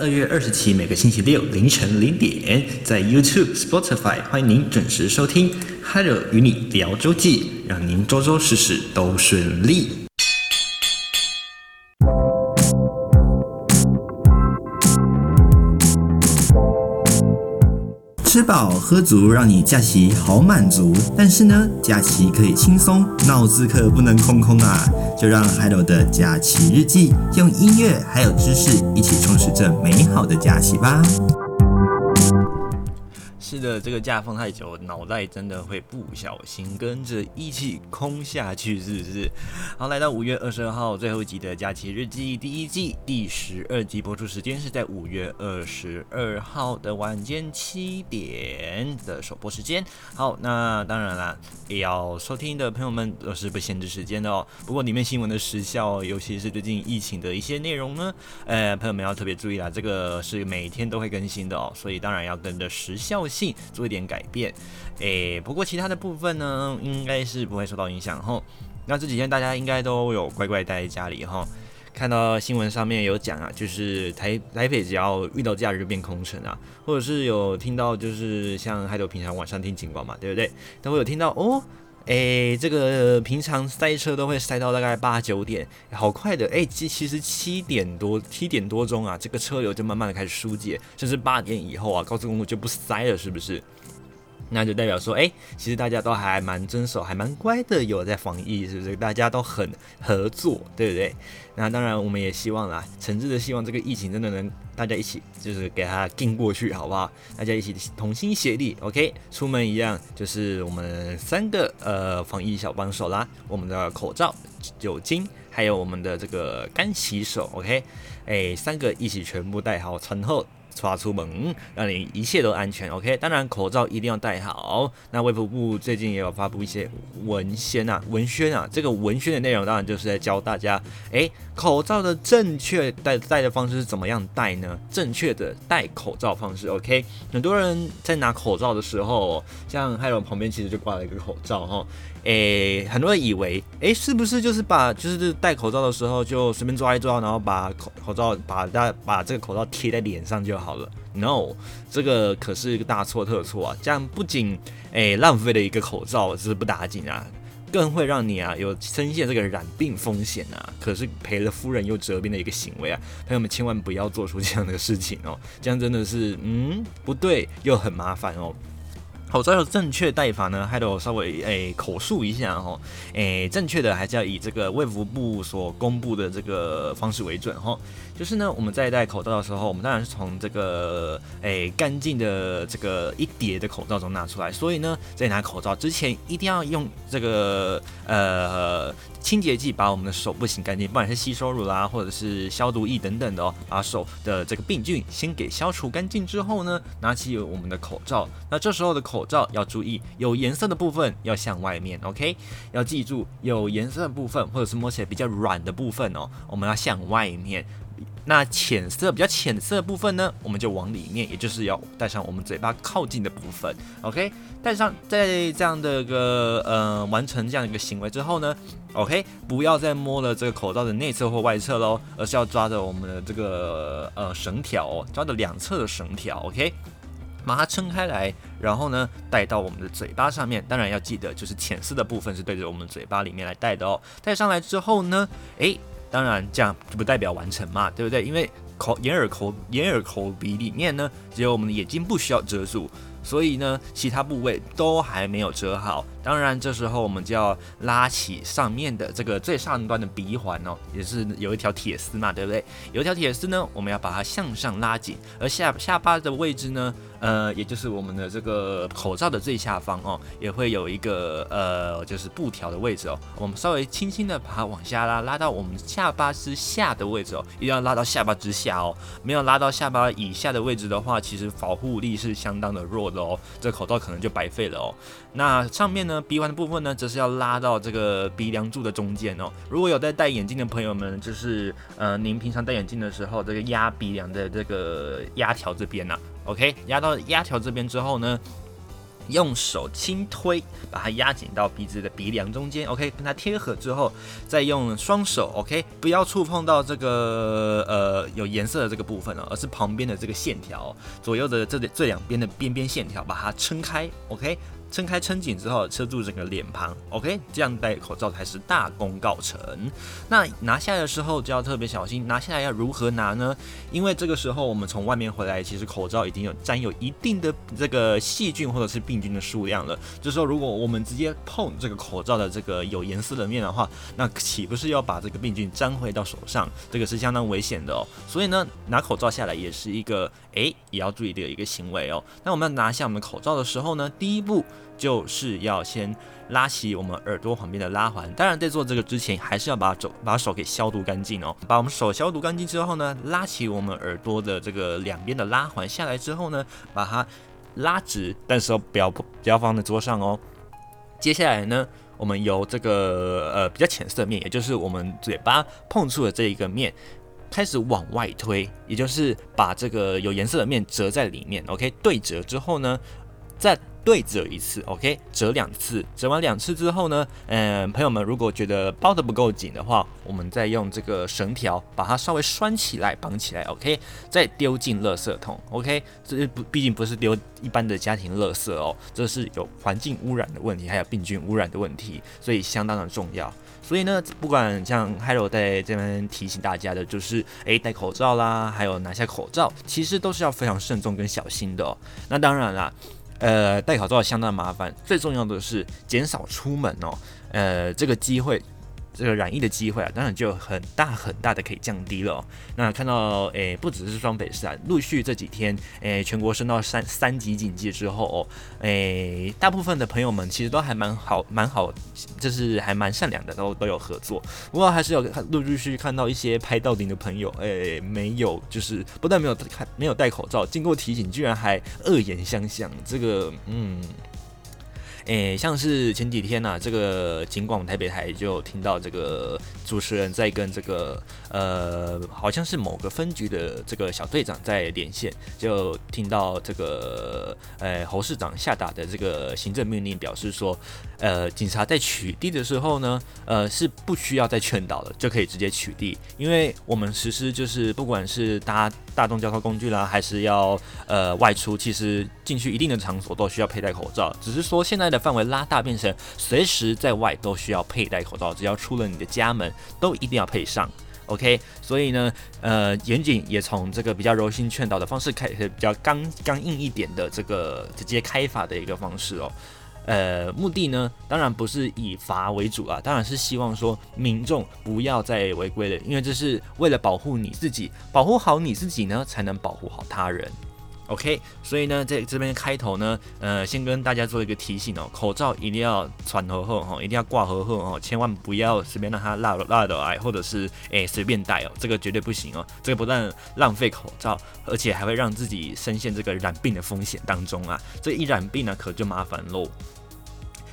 二月二十七每个星期六凌晨零点，在 YouTube、Spotify 欢迎您准时收听。Hello，与你聊周记，让您周周事事都顺利。好喝足，让你假期好满足。但是呢，假期可以轻松，脑子可不能空空啊！就让 Hello 的假期日记用音乐还有知识一起充实这美好的假期吧。的，这个假放太久，脑袋真的会不小心跟着一起空下去，是不是？好，来到五月二十二号最后一集的假期日记第一季第十二集播出时间是在五月二十二号的晚间七点的首播时间。好，那当然啦，也要收听的朋友们都是不限制时间的哦。不过里面新闻的时效，尤其是最近疫情的一些内容呢，呃，朋友们要特别注意啦，这个是每天都会更新的哦，所以当然要跟着时效性。做一点改变，诶，不过其他的部分呢，应该是不会受到影响吼。那这几天大家应该都有乖乖待在家里哈。看到新闻上面有讲啊，就是台台北只要遇到假日就变空城啊，或者是有听到就是像还有平常晚上听警报嘛，对不对？都会有听到哦。诶，这个平常塞车都会塞到大概八九点，好快的。诶，其其实七点多七点多钟啊，这个车流就慢慢的开始疏解，甚至八点以后啊，高速公路就不塞了，是不是？那就代表说，诶，其实大家都还蛮遵守，还蛮乖的，有在防疫，是不是？大家都很合作，对不对？那当然，我们也希望啦，诚挚的希望这个疫情真的能大家一起，就是给它撑过去，好不好？大家一起同心协力，OK？出门一样，就是我们三个呃防疫小帮手啦，我们的口罩、酒精，还有我们的这个干洗手，OK？哎，三个一起全部戴好，穿后。刷出门，让你一切都安全，OK？当然，口罩一定要戴好。那卫福部最近也有发布一些文宣啊，文宣啊，这个文宣的内容当然就是在教大家，诶，口罩的正确戴戴的方式是怎么样戴呢？正确的戴口罩方式，OK？很多人在拿口罩的时候，像还有旁边其实就挂了一个口罩哈。诶，很多人以为，诶，是不是就是把就是戴口罩的时候就随便抓一抓，然后把口口罩把大把这个口罩贴在脸上就好了？No，这个可是一个大错特错啊！这样不仅诶浪费了一个口罩，这是不打紧啊，更会让你啊有深陷这个染病风险啊！可是赔了夫人又折兵的一个行为啊！朋友们千万不要做出这样的事情哦，这样真的是嗯不对又很麻烦哦。口罩的正确戴法呢，还得稍微诶、口述一下哈，诶、正确的还是要以这个卫福部所公布的这个方式为准哈。就是呢，我们在戴口罩的时候，我们当然是从这个诶干净的这个一叠的口罩中拿出来，所以呢，在拿口罩之前一定要用这个呃清洁剂把我们的手部洗干净，不管是吸收乳啦，或者是消毒液等等的哦，把手的这个病菌先给消除干净之后呢，拿起我们的口罩，那这时候的口罩要注意，有颜色的部分要向外面，OK？要记住，有颜色的部分或者是摸起来比较软的部分哦，我们要向外面。那浅色比较浅色的部分呢，我们就往里面，也就是要戴上我们嘴巴靠近的部分，OK？戴上，在这样的一个呃完成这样一个行为之后呢，OK？不要再摸了这个口罩的内侧或外侧喽，而是要抓着我们的这个呃绳条哦，抓着两侧的绳条，OK？把它撑开来，然后呢，戴到我们的嘴巴上面。当然要记得，就是浅色的部分是对着我们嘴巴里面来戴的哦。戴上来之后呢，诶，当然这样就不代表完成嘛，对不对？因为口、眼耳口、眼耳口鼻里面呢，只有我们的眼睛不需要遮住。所以呢，其他部位都还没有遮好。当然，这时候我们就要拉起上面的这个最上端的鼻环哦，也是有一条铁丝嘛，对不对？有一条铁丝呢，我们要把它向上拉紧。而下下巴的位置呢，呃，也就是我们的这个口罩的最下方哦，也会有一个呃，就是布条的位置哦。我们稍微轻轻的把它往下拉，拉到我们下巴之下的位置哦，一定要拉到下巴之下哦。没有拉到下巴以下的位置的话，其实保护力是相当的弱的。哦，这口罩可能就白费了哦。那上面呢，鼻环的部分呢，则是要拉到这个鼻梁柱的中间哦。如果有在戴眼镜的朋友们，就是呃，您平常戴眼镜的时候，这个压鼻梁的这个压条这边呐，啊，OK，压到压条这边之后呢。用手轻推，把它压紧到鼻子的鼻梁中间，OK，跟它贴合之后，再用双手，OK，不要触碰到这个呃有颜色的这个部分哦，而是旁边的这个线条，左右的这这两边的边边线条，把它撑开，OK。撑开撑紧之后，遮住整个脸庞，OK，这样戴口罩才是大功告成。那拿下来的时候就要特别小心，拿下来要如何拿呢？因为这个时候我们从外面回来，其实口罩已经有沾有一定的这个细菌或者是病菌的数量了。这时候如果我们直接碰这个口罩的这个有颜色的面的话，那岂不是要把这个病菌沾回到手上？这个是相当危险的哦。所以呢，拿口罩下来也是一个诶，也要注意的一个行为哦。那我们要拿下我们口罩的时候呢，第一步。就是要先拉起我们耳朵旁边的拉环，当然在做这个之前，还是要把手把手给消毒干净哦。把我们手消毒干净之后呢，拉起我们耳朵的这个两边的拉环下来之后呢，把它拉直，但是不要不要放在桌上哦。接下来呢，我们由这个呃比较浅色的面，也就是我们嘴巴碰触的这一个面，开始往外推，也就是把这个有颜色的面折在里面，OK，对折之后呢，再。对折一次，OK，折两次，折完两次之后呢，嗯，朋友们如果觉得包得不够紧的话，我们再用这个绳条把它稍微拴起来，绑起来，OK，再丢进垃圾桶，OK，这不毕竟不是丢一般的家庭垃圾哦，这是有环境污染的问题，还有病菌污染的问题，所以相当的重要。所以呢，不管像 Hello 在这边提醒大家的，就是诶，戴口罩啦，还有拿下口罩，其实都是要非常慎重跟小心的哦。那当然啦。呃，戴口罩相当麻烦，最重要的是减少出门哦。呃，这个机会。这个染疫的机会啊，当然就很大很大的可以降低了。那看到诶，不只是双北市啊，陆续这几天诶，全国升到三三级警戒之后哦，诶，大部分的朋友们其实都还蛮好，蛮好，就是还蛮善良的，都都有合作。不过还是有陆陆续续看到一些拍到顶的朋友，诶，没有，就是不但没有看没有戴口罩，经过提醒居然还恶言相向，这个嗯。诶、像是前几天呐、这个警广台北台就听到这个主持人在跟这个呃，好像是某个分局的这个小队长在连线，就听到这个呃侯市长下达的这个行政命令，表示说，呃，警察在取缔的时候呢，呃，是不需要再劝导了，就可以直接取缔，因为我们实施就是不管是搭大众交通工具啦，还是要呃外出，其实进去一定的场所都需要佩戴口罩，只是说现在的。范围拉大，变成随时在外都需要佩戴口罩，只要出了你的家门，都一定要配上。OK，所以呢，呃，严谨也从这个比较柔性劝导的方式开，比较刚刚硬一点的这个直接开罚的一个方式哦。呃，目的呢，当然不是以罚为主啊，当然是希望说民众不要再违规了，因为这是为了保护你自己，保护好你自己呢，才能保护好他人。OK，所以呢，在这边开头呢，呃，先跟大家做一个提醒哦，口罩一定要穿好后哈，一定要挂好后哈，千万不要随便让它落落的来，或者是诶随便戴哦，这个绝对不行哦，这个不但浪费口罩，而且还会让自己深陷这个染病的风险当中啊，这一染病呢，可就麻烦喽。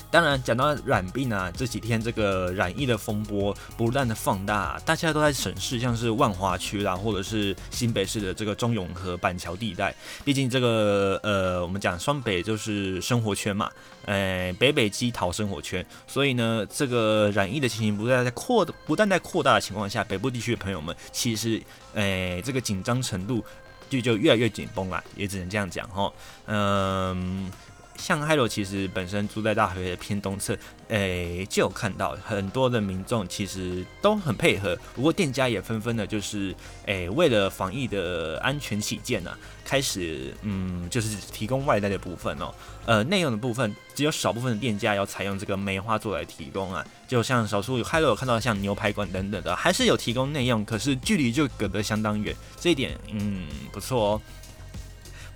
当然，讲到染病啊，这几天这个染疫的风波不断的放大，大家都在审视，像是万华区啦，或者是新北市的这个中永和板桥地带。毕竟这个呃，我们讲双北就是生活圈嘛，呃，北北基桃生活圈，所以呢，这个染疫的情形不断在扩，不断在扩大的情况下，北部地区的朋友们其实，呃，这个紧张程度就就越来越紧绷了，也只能这样讲哈，嗯。像 Hello 其实本身住在大河的偏东侧，诶、就有看到很多的民众其实都很配合，不过店家也纷纷的，就是诶、为了防疫的安全起见呢、啊，开始嗯，就是提供外带的部分哦，呃，内用的部分只有少部分的店家要采用这个梅花座来提供啊，就像少数 Hello 有看到像牛排馆等等的，还是有提供内用，可是距离就隔得相当远，这一点嗯不错哦。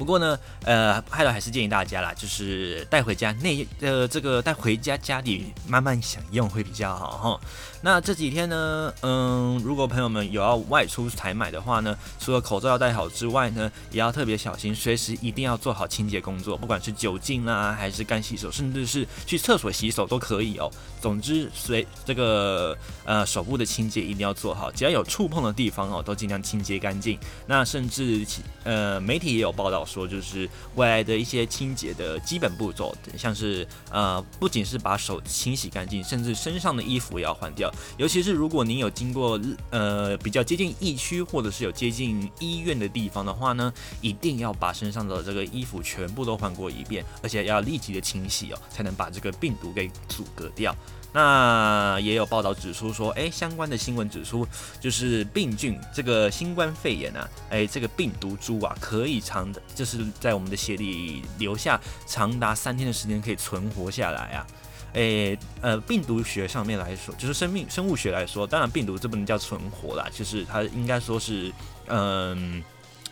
不过呢，呃，还有还是建议大家啦，就是带回家内呃这个带回家家里慢慢享用会比较好哈。那这几天呢，嗯，如果朋友们有要外出采买的话呢，除了口罩要戴好之外呢，也要特别小心，随时一定要做好清洁工作，不管是酒精啦，还是干洗手，甚至是去厕所洗手都可以哦。总之，随这个呃手部的清洁一定要做好，只要有触碰的地方哦，都尽量清洁干净。那甚至呃媒体也有报道。说，就是未来的一些清洁的基本步骤，像是呃，不仅是把手清洗干净，甚至身上的衣服也要换掉。尤其是如果您有经过呃比较接近疫区或者是有接近医院的地方的话呢，一定要把身上的这个衣服全部都换过一遍，而且要立即的清洗哦，才能把这个病毒给阻隔掉。那也有报道指出说，哎，相关的新闻指出，就是病菌这个新冠肺炎啊，哎，这个病毒株啊，可以长的，就是在我们的血里留下长达三天的时间，可以存活下来啊。诶，呃，病毒学上面来说，就是生命生物学来说，当然病毒这不能叫存活啦，就是它应该说是，嗯。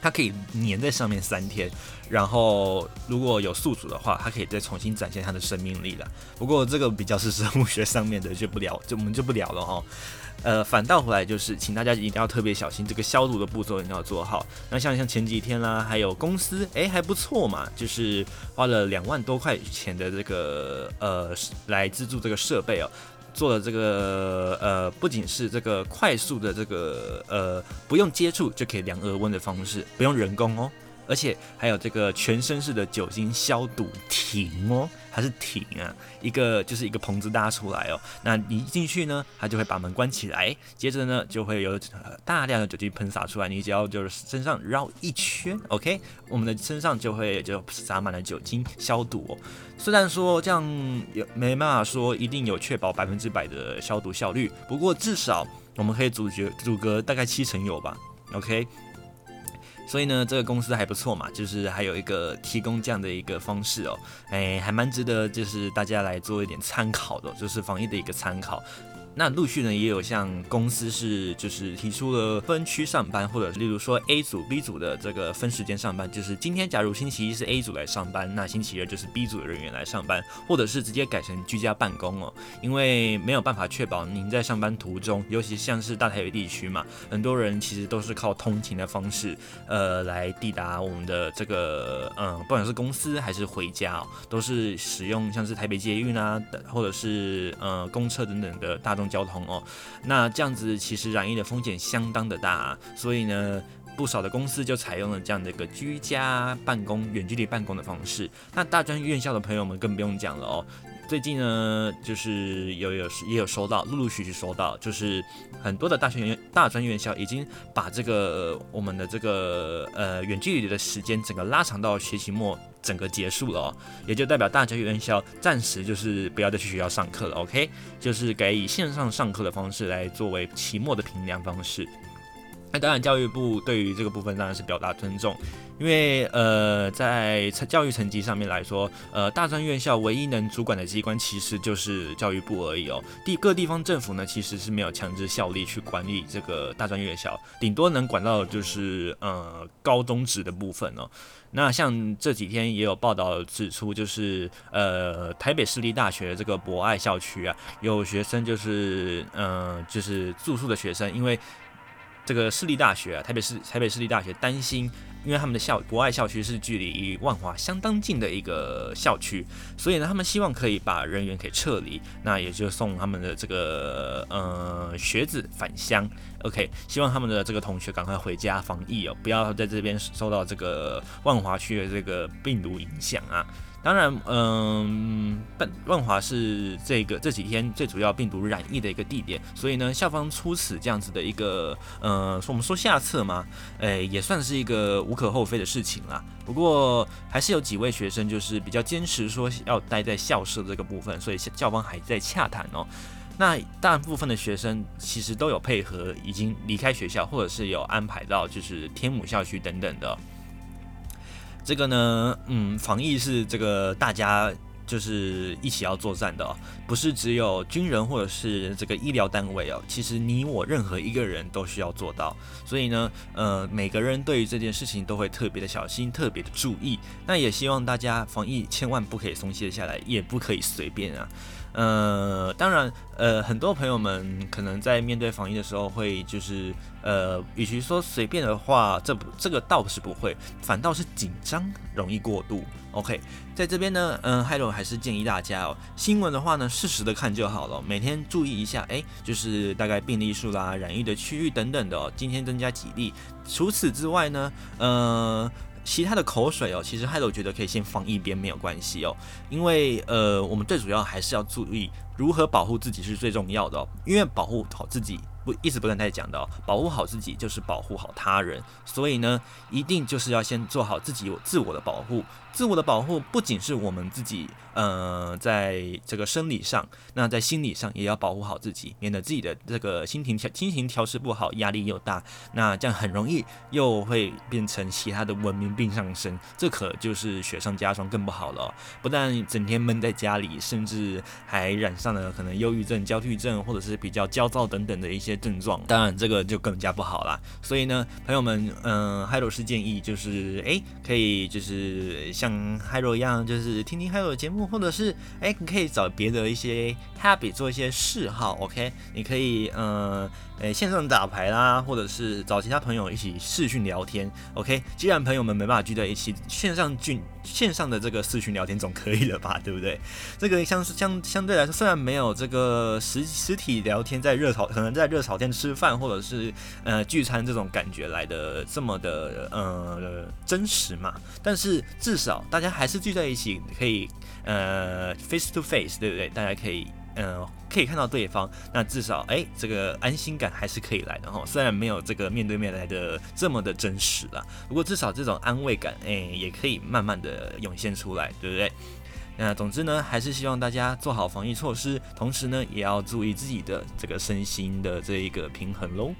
它可以粘在上面三天，然后如果有宿主的话，它可以再重新展现它的生命力了。不过这个比较是生物学上面的，就不聊，就我们就不聊了哈。呃，反倒回来就是，请大家一定要特别小心这个消毒的步骤一定要做好。那像像前几天啦，还有公司，哎，还不错嘛，就是花了两万多块钱的这个呃来资助这个设备哦。做的这个呃，不仅是这个快速的这个呃，不用接触就可以量额温的方式，不用人工哦。而且还有这个全身式的酒精消毒亭哦，它是亭啊，一个就是一个棚子搭出来哦。那你一进去呢，它就会把门关起来，接着呢就会有大量的酒精喷洒出来，你只要就是身上绕一圈，OK，我们的身上就会就洒满了酒精消毒。虽然说这样也没办法说一定有确保百分之百的消毒效率，不过至少我们可以阻绝阻隔大概七成有吧，OK。所以呢，这个公司还不错嘛，就是还有一个提供这样的一个方式哦，哎，还蛮值得，就是大家来做一点参考的，就是防疫的一个参考。那陆续呢，也有像公司是就是提出了分区上班，或者例如说 A 组、B 组的这个分时间上班，就是今天假如星期一是 A 组来上班，那星期二就是 B 组的人员来上班，或者是直接改成居家办公哦，因为没有办法确保您在上班途中，尤其像是大台北地区嘛，很多人其实都是靠通勤的方式，呃，来抵达我们的这个嗯，不管是公司还是回家哦，都是使用像是台北捷运啊，或者是呃公车等等的大众。交通哦，那这样子其实染疫的风险相当的大啊，所以呢，不少的公司就采用了这样的一个居家办公、远距离办公的方式。那大专院校的朋友们更不用讲了哦。最近呢，就是有有也有收到，陆陆续续收到，就是很多的大学院、大专院校已经把这个我们的这个呃远距离的时间整个拉长到学期末整个结束了哦，也就代表大专院校暂时就是不要再去学校上课了，OK，就是改以线上上课的方式来作为期末的评量方式。那当然，教育部对于这个部分当然是表达尊重，因为呃，在教育层级上面来说，呃，大专院校唯一能主管的机关其实就是教育部而已哦。地各地方政府呢，其实是没有强制效力去管理这个大专院校，顶多能管到就是呃高中职的部分哦。那像这几天也有报道指出，就是呃台北市立大学这个博爱校区啊，有学生就是呃就是住宿的学生，因为。这个市立大学啊，台北市台北市立大学担心，因为他们的校博爱校区是距离万华相当近的一个校区，所以呢，他们希望可以把人员给撤离，那也就送他们的这个呃学子返乡。OK，希望他们的这个同学赶快回家防疫哦，不要在这边受到这个万华区的这个病毒影响啊。当然，嗯，万万华是这个这几天最主要病毒染疫的一个地点，所以呢，校方出此这样子的一个，呃，说我们说下策嘛，诶，也算是一个无可厚非的事情啦。不过，还是有几位学生就是比较坚持说要待在校舍这个部分，所以校方还在洽谈哦。那大部分的学生其实都有配合，已经离开学校，或者是有安排到就是天母校区等等的。这个呢，嗯，防疫是这个大家就是一起要作战的哦，不是只有军人或者是这个医疗单位哦，其实你我任何一个人都需要做到。所以呢，呃，每个人对于这件事情都会特别的小心，特别的注意。那也希望大家防疫千万不可以松懈下来，也不可以随便啊。呃，当然，呃，很多朋友们可能在面对防疫的时候会就是。呃，与其说随便的话，这不这个倒是不会，反倒是紧张，容易过度。OK，在这边呢，嗯，，Hello，还是建议大家哦，新闻的话呢，适时的看就好了，每天注意一下，哎，就是大概病例数啦、染疫的区域等等的哦，今天增加几例。除此之外呢，呃，其他的口水哦，其实害得我觉得可以先放一边，没有关系哦，因为呃，我们最主要还是要注意如何保护自己是最重要的哦，因为保护好自己。不，一直不断在讲的，保护好自己就是保护好他人，所以呢，一定就是要先做好自己有自我的保护。自我的保护不仅是我们自己，呃，在这个生理上，那在心理上也要保护好自己，免得自己的这个心情调心情调适不好，压力又大，那这样很容易又会变成其他的文明病上升，这可就是雪上加霜，更不好了。不但整天闷在家里，甚至还染上了可能忧郁症、焦虑症，或者是比较焦躁等等的一些症状，当然这个就更加不好啦。所以呢，朋友们，嗯、呃，Hiro 是建议就是，诶，可以就是像。嗯，Hiro 一样，就是听听 Hiro 的节目，或者是哎，你可以找别的一些 habit 做一些嗜好，OK？你可以嗯，诶，线上打牌啦，或者是找其他朋友一起视讯聊天，OK？既然朋友们没办法聚在一起，线上聚线上的这个视讯聊天总可以了吧？对不对？这个相相相对来说，虽然没有这个实实体聊天在热炒，可能在热炒店吃饭或者是呃聚餐这种感觉来的这么的呃真实嘛，但是至少。大家还是聚在一起，可以呃 face to face，对不对？大家可以呃可以看到对方，那至少哎，这个安心感还是可以来的哈。虽然没有这个面对面来的这么的真实啦，不过至少这种安慰感哎也可以慢慢的涌现出来，对不对？那总之呢，还是希望大家做好防疫措施，同时呢也要注意自己的这个身心的这一个平衡喽。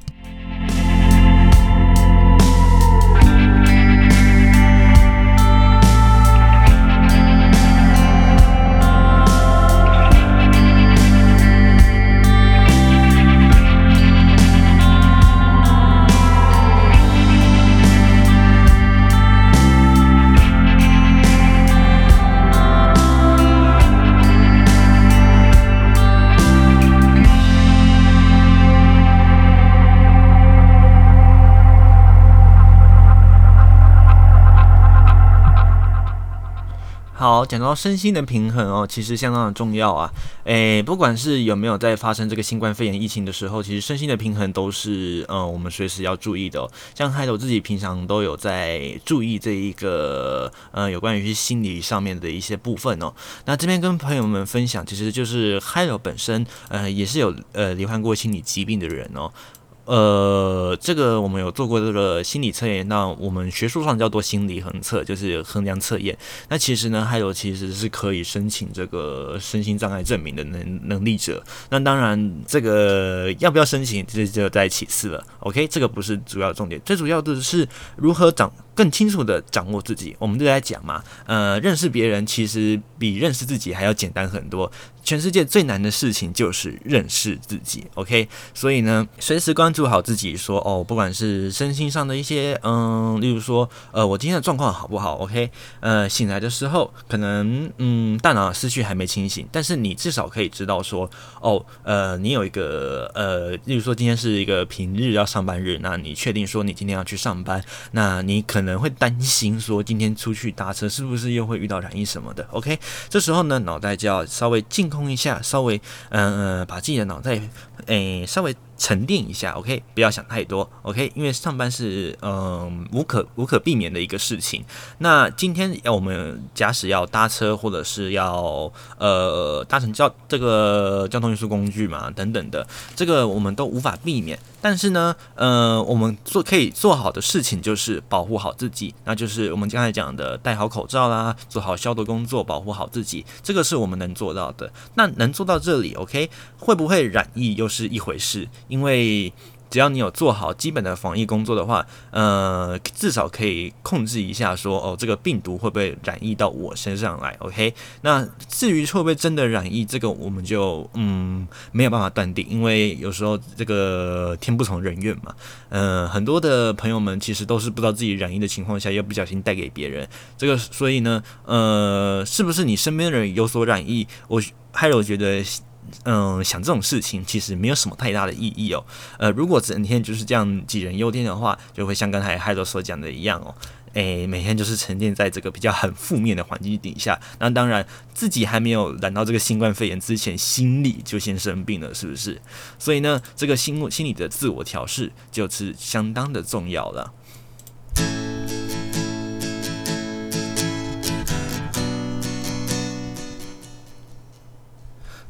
好，讲到身心的平衡哦，其实相当的重要啊。诶，不管是有没有在发生这个新冠肺炎疫情的时候，其实身心的平衡都是呃我们随时要注意的哦。像 Hiro 自己平常都有在注意这一个呃有关于心理上面的一些部分哦。那这边跟朋友们分享，其实就是 Hiro 本身呃也是有呃罹患过心理疾病的人哦。呃，这个我们有做过这个心理测验，那我们学术上叫做心理衡测，就是衡量测验。那其实呢，还有其实是可以申请这个身心障碍证明的能能力者。那当然，这个要不要申请，这就在其次了。OK，这个不是主要重点，最主要的是如何长。更清楚地掌握自己，我们就在讲嘛，呃，认识别人其实比认识自己还要简单很多。全世界最难的事情就是认识自己，OK？所以呢，随时关注好自己说，说哦，不管是身心上的一些，嗯，例如说，呃，我今天的状况好不好？OK？呃，醒来的时候可能，嗯，大脑思绪还没清醒，但是你至少可以知道说，哦，呃，你有一个，呃，例如说今天是一个平日要上班日，那你确定说你今天要去上班，那你可能。可能会担心说，今天出去搭车是不是又会遇到染疫什么的？OK，这时候呢，脑袋就要稍微净空一下，稍微嗯嗯、把自己的脑袋诶稍微。沉淀一下，OK，不要想太多，OK，因为上班是嗯、无可无可避免的一个事情。那今天要我们假使要搭车，或者是要呃搭乘交这个交通运输工具嘛，等等的，这个我们都无法避免。但是呢，呃，我们做可以做好的事情就是保护好自己，那就是我们刚才讲的戴好口罩啦，做好消毒工作，保护好自己，这个是我们能做到的。那能做到这里，OK，会不会染疫又是一回事。因为只要你有做好基本的防疫工作的话，呃，至少可以控制一下说，哦，这个病毒会不会染疫到我身上来？OK，那至于会不会真的染疫，这个我们就嗯没有办法断定，因为有时候这个天不从人愿嘛。呃，很多的朋友们其实都是不知道自己染疫的情况下，又不小心带给别人。这个所以呢，呃，是不是你身边的人有所染疫？我还有觉得。嗯，想这种事情其实没有什么太大的意义哦。呃，如果整天就是这样杞人忧天的话，就会像刚才海罗所讲的一样哦。诶，每天就是沉淀在这个比较很负面的环境底下。那当然，自己还没有染到这个新冠肺炎之前，心理就先生病了，是不是？所以呢，这个心心理的自我调试就是相当的重要了。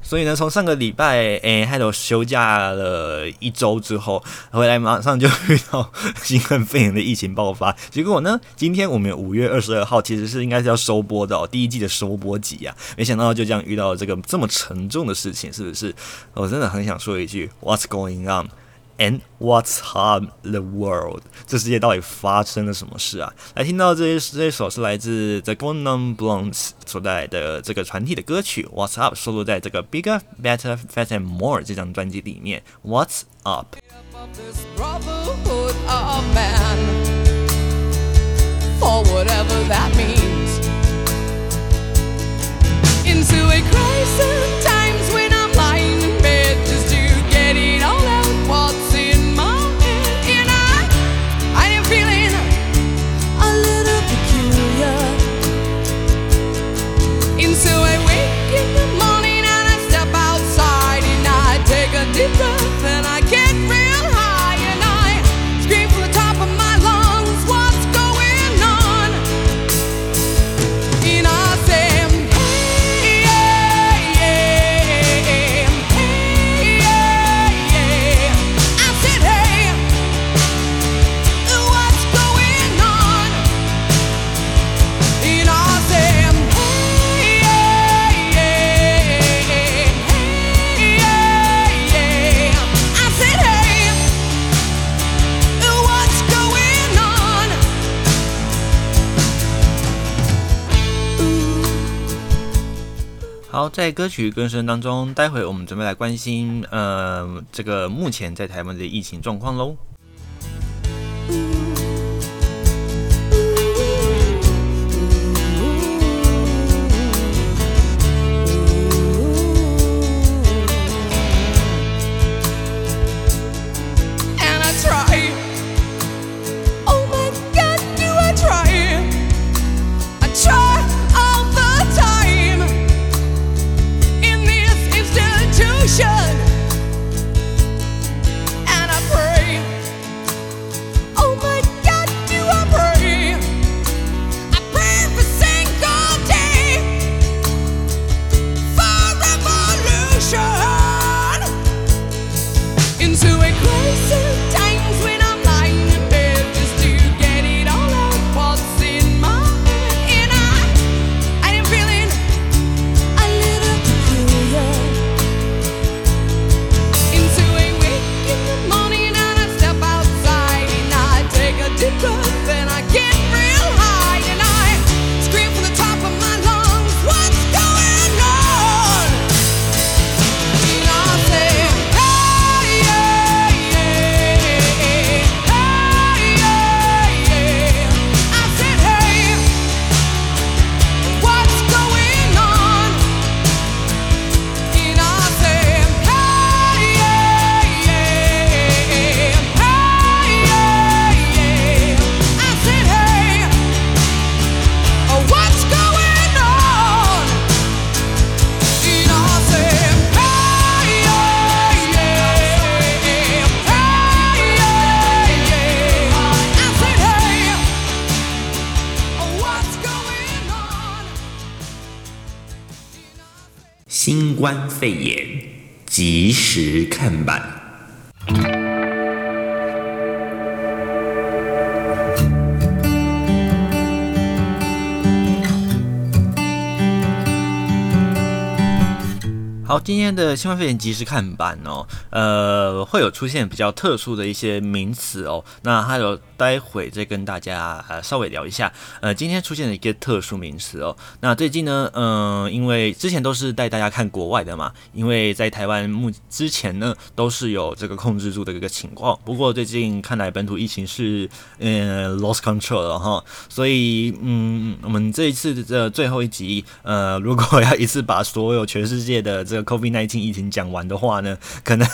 所以呢，从上个礼拜诶，还有休假了一周之后，回来马上就遇到新冠肺炎的疫情爆发。结果呢，今天我们五月二十二号其实是应该是要收播的哦，第一季的收播集呀、啊，没想到就这样遇到了这个这么沉重的事情，是不是？我真的很想说一句，What's going on？on？And what's up the world？这世界到底发生了什么事啊？来听到这一这一首是来自 The Four Non Blondes 所带来的这个团体的歌曲 What's Up，收录在这个 Bigger Better Faster and More 这张专辑里面。What's Up？ 歌曲歌声当中，待会我们准备来关心，呃，这个目前在台湾的疫情状况喽。新冠肺炎及时看吧。今天的新冠肺炎即时看版哦，呃，会有出现比较特殊的一些名词哦。那还有待会再跟大家呃稍微聊一下。呃，今天出现了一个特殊名词哦。那最近呢，嗯、呃，因为之前都是带大家看国外的嘛，因为在台湾目之前呢都是有这个控制住的一个情况。不过最近看来本土疫情是呃 lost control 了哈，所以嗯，我们这一次的最后一集，呃，如果要一次把所有全世界的这个 COVID-19 疫情讲完的话呢，可能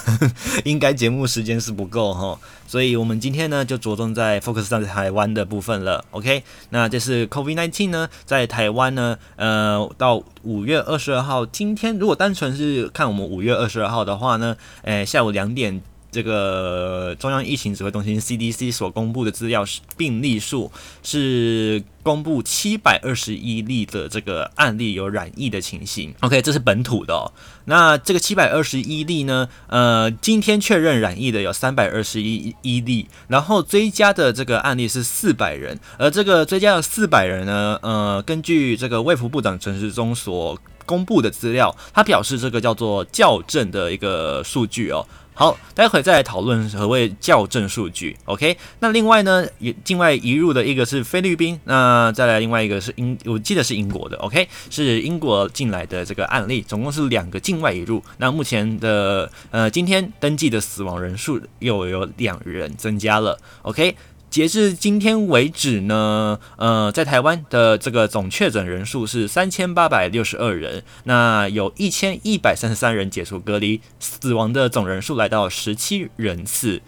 应该节目时间是不够哈，所以我们今天呢就着重在 focus 在台湾的部分了。OK，那这是 COVID-19 呢，在台湾呢，呃，到五月二十二号，今天如果单纯是看我们五月二十二号的话呢，诶，下午两点。这个中央疫情指挥中心 CDC 所公布的资料是病例数是公布七百二十一例的这个案例有染疫的情形。OK，这是本土的哦。那这个七百二十一例呢，呃，今天确认染疫的有三百二十一一例，然后追加的这个案例是四百人，而这个追加的四百人呢，呃，根据这个卫福部长陈时中所公布的资料，他表示这个叫做校正的一个数据哦。好，待会再来讨论何谓校正数据。OK，那另外呢，也境外移入的一个是菲律宾，那再来另外一个是英，我记得是英国的。OK，是英国进来的这个案例，总共是两个境外移入。那目前的呃，今天登记的死亡人数又有两人增加了。OK。截至今天为止呢，呃，在台湾的这个总确诊人数是三千八百六十二人，那有一千一百三十三人解除隔离，死亡的总人数来到十七人次。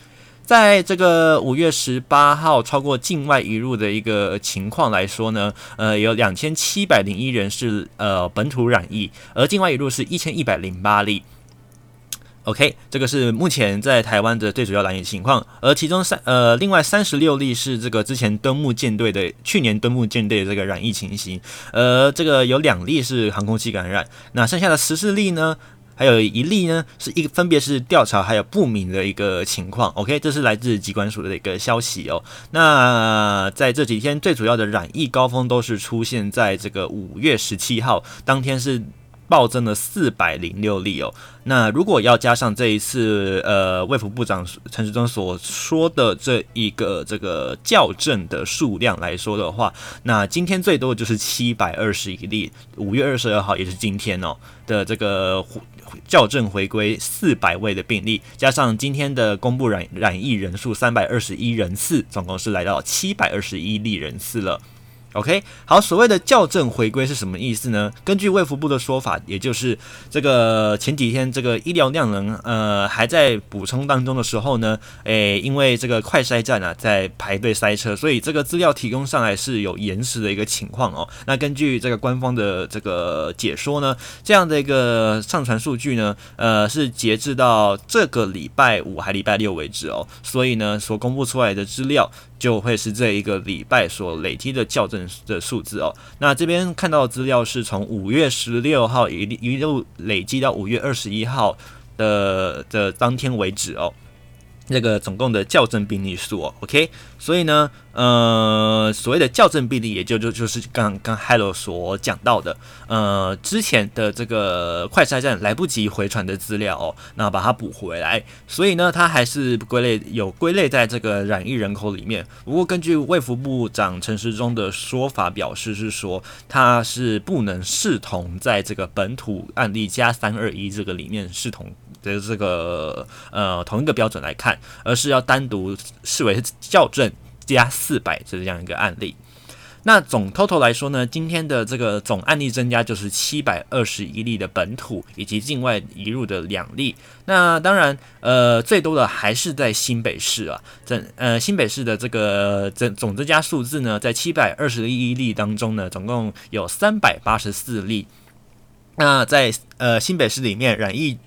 在这个五月十八号超过境外移入的一个情况来说呢，呃，有两千七百零一人是呃本土染疫，而境外移入是一千一百零八例。OK，这个是目前在台湾的最主要染疫情况，而其中三呃，另外三十六例是这个之前敦睦舰队的去年敦睦舰队的这个染疫情形，而这个有两例是航空器感染，那剩下的十四例呢，还有一例呢是一个分别是调查还有不明的一个情况。OK，这是来自机关署的一个消息哦。那在这几天最主要的染疫高峰都是出现在这个五月十七号当天是。暴增了四百零六例哦，那如果要加上这一次呃卫福部长陈时中所说的这一个这个校正的数量来说的话，那今天最多就是七百二十一例，五月二十二号也是今天哦的这个校正回归四百位的病例，加上今天的公布染染疫人数三百二十一人次，总共是来到七百二十一例人次了。OK，好，所谓的校正回归是什么意思呢？根据卫福部的说法，也就是这个前几天这个医疗量能呃还在补充当中的时候呢，诶，因为这个快筛站啊在排队塞车，所以这个资料提供上来是有延迟的一个情况哦。那根据这个官方的这个解说呢，这样的一个上传数据呢，呃，是截至到这个礼拜五还礼拜六为止哦，所以呢，所公布出来的资料。就会是这一个礼拜所累积的校正的数字哦。那这边看到的资料是从五月十六号一一路累积到五月二十一号的的当天为止哦。那个总共的校正病例数哦，OK，所以呢，呃，所谓的校正病例，也就就就是刚刚 Hello 所讲到的，呃，之前的这个快筛站来不及回传的资料哦，那把它补回来，所以呢，它还是归类有归类在这个染疫人口里面。不过根据卫福部长陈时中的说法表示是说，它是不能视同在这个本土案例加三二一这个里面视同。的这个呃同一个标准来看，而是要单独视为校正加四百这样一个案例。那总 total 来说呢，今天的这个总案例增加就是七百二十一例的本土以及境外移入的两例。那当然，呃，最多的还是在新北市啊。这呃新北市的这个增总增加数字呢，在七百二十一例当中呢，总共有三百八十四例。那在呃新北市里面染疫。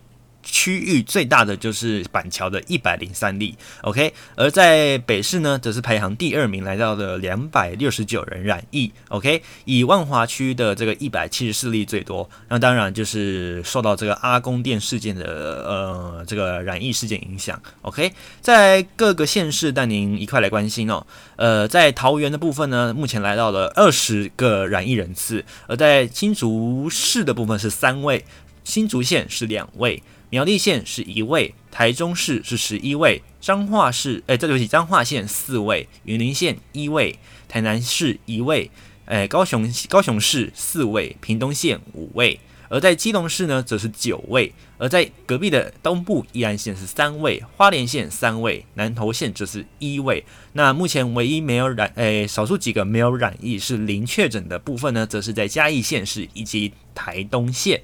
区域最大的就是板桥的一百零三例，OK，而在北市呢，则是排行第二名，来到了两百六十九人染疫，OK，以万华区的这个一百七十四例最多，那当然就是受到这个阿公店事件的呃这个染疫事件影响，OK，在各个县市带您一块来关心哦，呃，在桃园的部分呢，目前来到了二十个染疫人次，而在新竹市的部分是三位，新竹县是两位。苗栗县是一位，台中市是十一位，彰化市，哎，这对不起，彰化县四位，云林县一位，台南市一位，哎，高雄高雄市四位，屏东县五位，而在基隆市呢，则是九位，而在隔壁的东部宜兰县是三位，花莲县三位，南投县则是一位。那目前唯一没有染，哎，少数几个没有染疫是零确诊的部分呢，则是在嘉义县市以及台东县。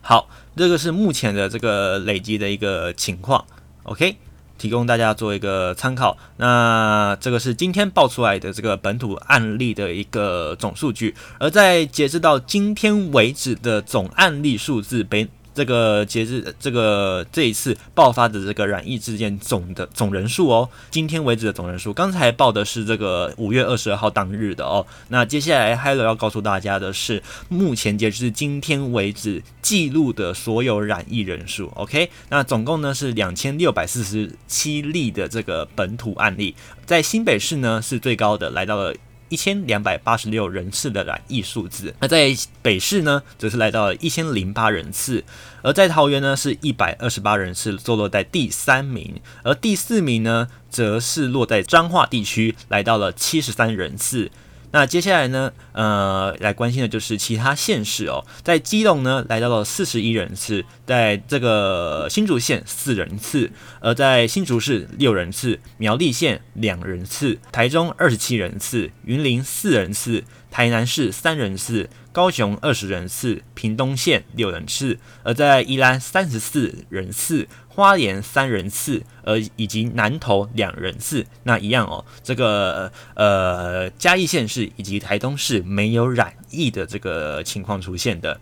好。这个是目前的这个累积的一个情况，OK，提供大家做一个参考。那这个是今天爆出来的这个本土案例的一个总数据，而在截止到今天为止的总案例数字，北这个截至这个这一次爆发的这个染疫事件总的总人数哦，今天为止的总人数，刚才报的是这个五月二十二号当日的哦。那接下来 Hello 要告诉大家的是，目前截至今天为止记录的所有染疫人数。OK，那总共呢是两千六百四十七例的这个本土案例，在新北市呢是最高的，来到了。一千两百八十六人次的染疫数字，那在北市呢，则是来到了一千零八人次，而在桃园呢，是一百二十八人次，坐落在第三名，而第四名呢，则是落在彰化地区，来到了七十三人次。那接下来呢，呃，来关心的就是其他县市哦，在基隆呢，来到了四十一人次，在这个新竹县四人次，而在新竹市六人次，苗栗县两人次，台中二十七人次，云林四人次，台南市三人次。高雄二十人次，屏东县六人次，而在宜兰三十四人次，花莲三人次，呃以及南投两人次。那一样哦，这个呃嘉义县市以及台东市没有染疫的这个情况出现的。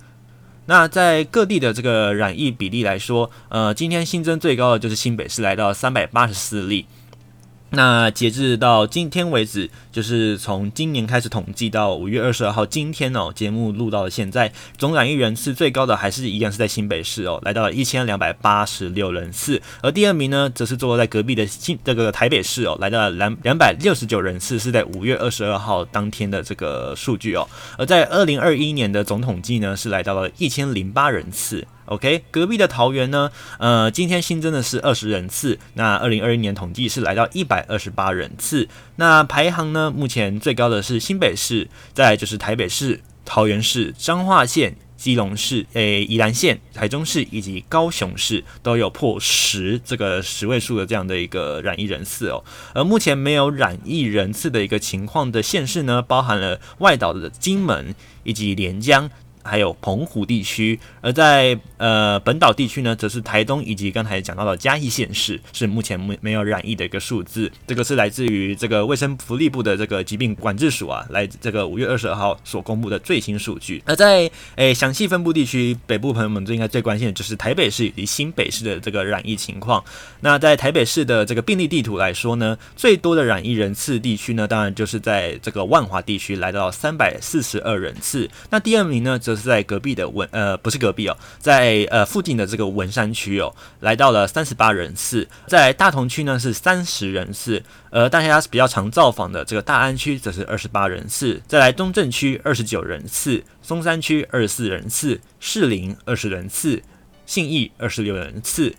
那在各地的这个染疫比例来说，呃，今天新增最高的就是新北市来到三百八十四例。那截至到今天为止，就是从今年开始统计到五月二十二号今天哦，节目录到了现在，总染疫人次最高的还是一样是在新北市哦，来到了一千两百八十六人次，而第二名呢，则是坐落在隔壁的新这个台北市哦，来到了两两百六十九人次，是在五月二十二号当天的这个数据哦，而在二零二一年的总统计呢，是来到了一千零八人次。OK，隔壁的桃园呢，呃，今天新增的是二十人次。那二零二一年统计是来到一百二十八人次。那排行呢，目前最高的是新北市，再就是台北市、桃园市、彰化县、基隆市、诶、宜兰县、台中市以及高雄市都有破十这个十位数的这样的一个染疫人次哦。而目前没有染疫人次的一个情况的县市呢，包含了外岛的金门以及连江。还有澎湖地区，而在呃本岛地区呢，则是台东以及刚才讲到的嘉义县市，是目前没没有染疫的一个数字。这个是来自于这个卫生福利部的这个疾病管制署啊，来这个五月二十二号所公布的最新数据。而在诶详细分布地区，北部朋友们最应该最关心的就是台北市以及新北市的这个染疫情况。那在台北市的这个病例地图来说呢，最多的染疫人次地区呢，当然就是在这个万华地区，来到三百四十二人次。那第二名呢，则是在隔壁的文呃不是隔壁哦，在呃附近的这个文山区哦，来到了三十八人次，在大同区呢是三十人次，而大家比较常造访的这个大安区则是二十八人次，再来东正区二十九人次，松山区二十四人次，士林二十人次，信义二十六人次，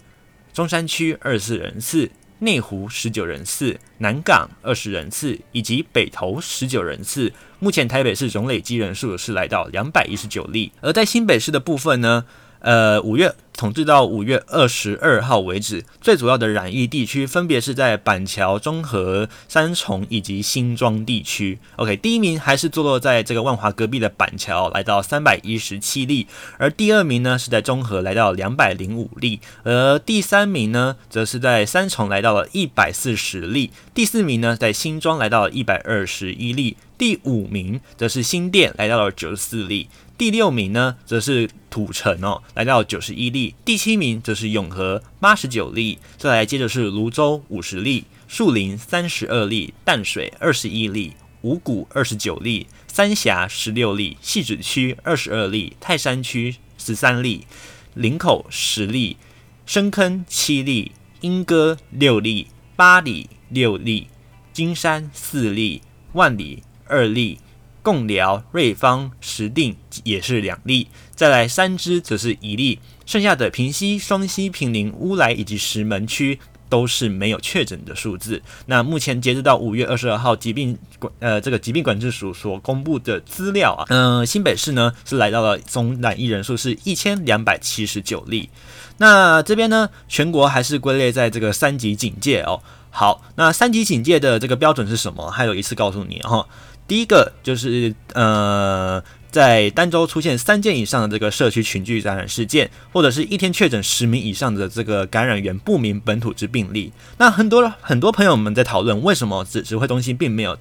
中山区二十四人次。内湖十九人次，南港二十人次，以及北投十九人次。目前台北市总累积人数是来到两百一十九例，而在新北市的部分呢，呃，五月。统计到五月二十二号为止，最主要的染疫地区分别是在板桥、中和、三重以及新庄地区。OK，第一名还是坐落在这个万华隔壁的板桥，来到三百一十七例；而第二名呢是在中和，来到两百零五例；而第三名呢则是在三重，来到了一百四十例；第四名呢在新庄，来到了一百二十一例；第五名则是新店，来到了九十四例。第六名呢，则是土城哦，来到九十一例；第七名则是永和八十九例；再来接着是芦洲五十例、树林三十二例、淡水二十一例、五股二十九例、三峡十六例、汐止区二十二例、泰山区十三例、林口十例、深坑七例、莺歌六例、八里六例、金山四例、万里二例。共寮、瑞芳、石定也是两例，再来三支则是一例，剩下的平溪、双溪、平林、乌来以及石门区都是没有确诊的数字。那目前截止到五月二十二号，疾病管呃这个疾病管制署所公布的资料啊，嗯、新北市呢是来到了总染疫人数是一千两百七十九例。那这边呢，全国还是归类在这个三级警戒哦。好，那三级警戒的这个标准是什么？还有一次告诉你哈。第一个就是呃，在单周出现三件以上的这个社区群聚感染事件，或者是一天确诊十名以上的这个感染源不明本土之病例。那很多很多朋友们在讨论，为什么指指挥中心并没有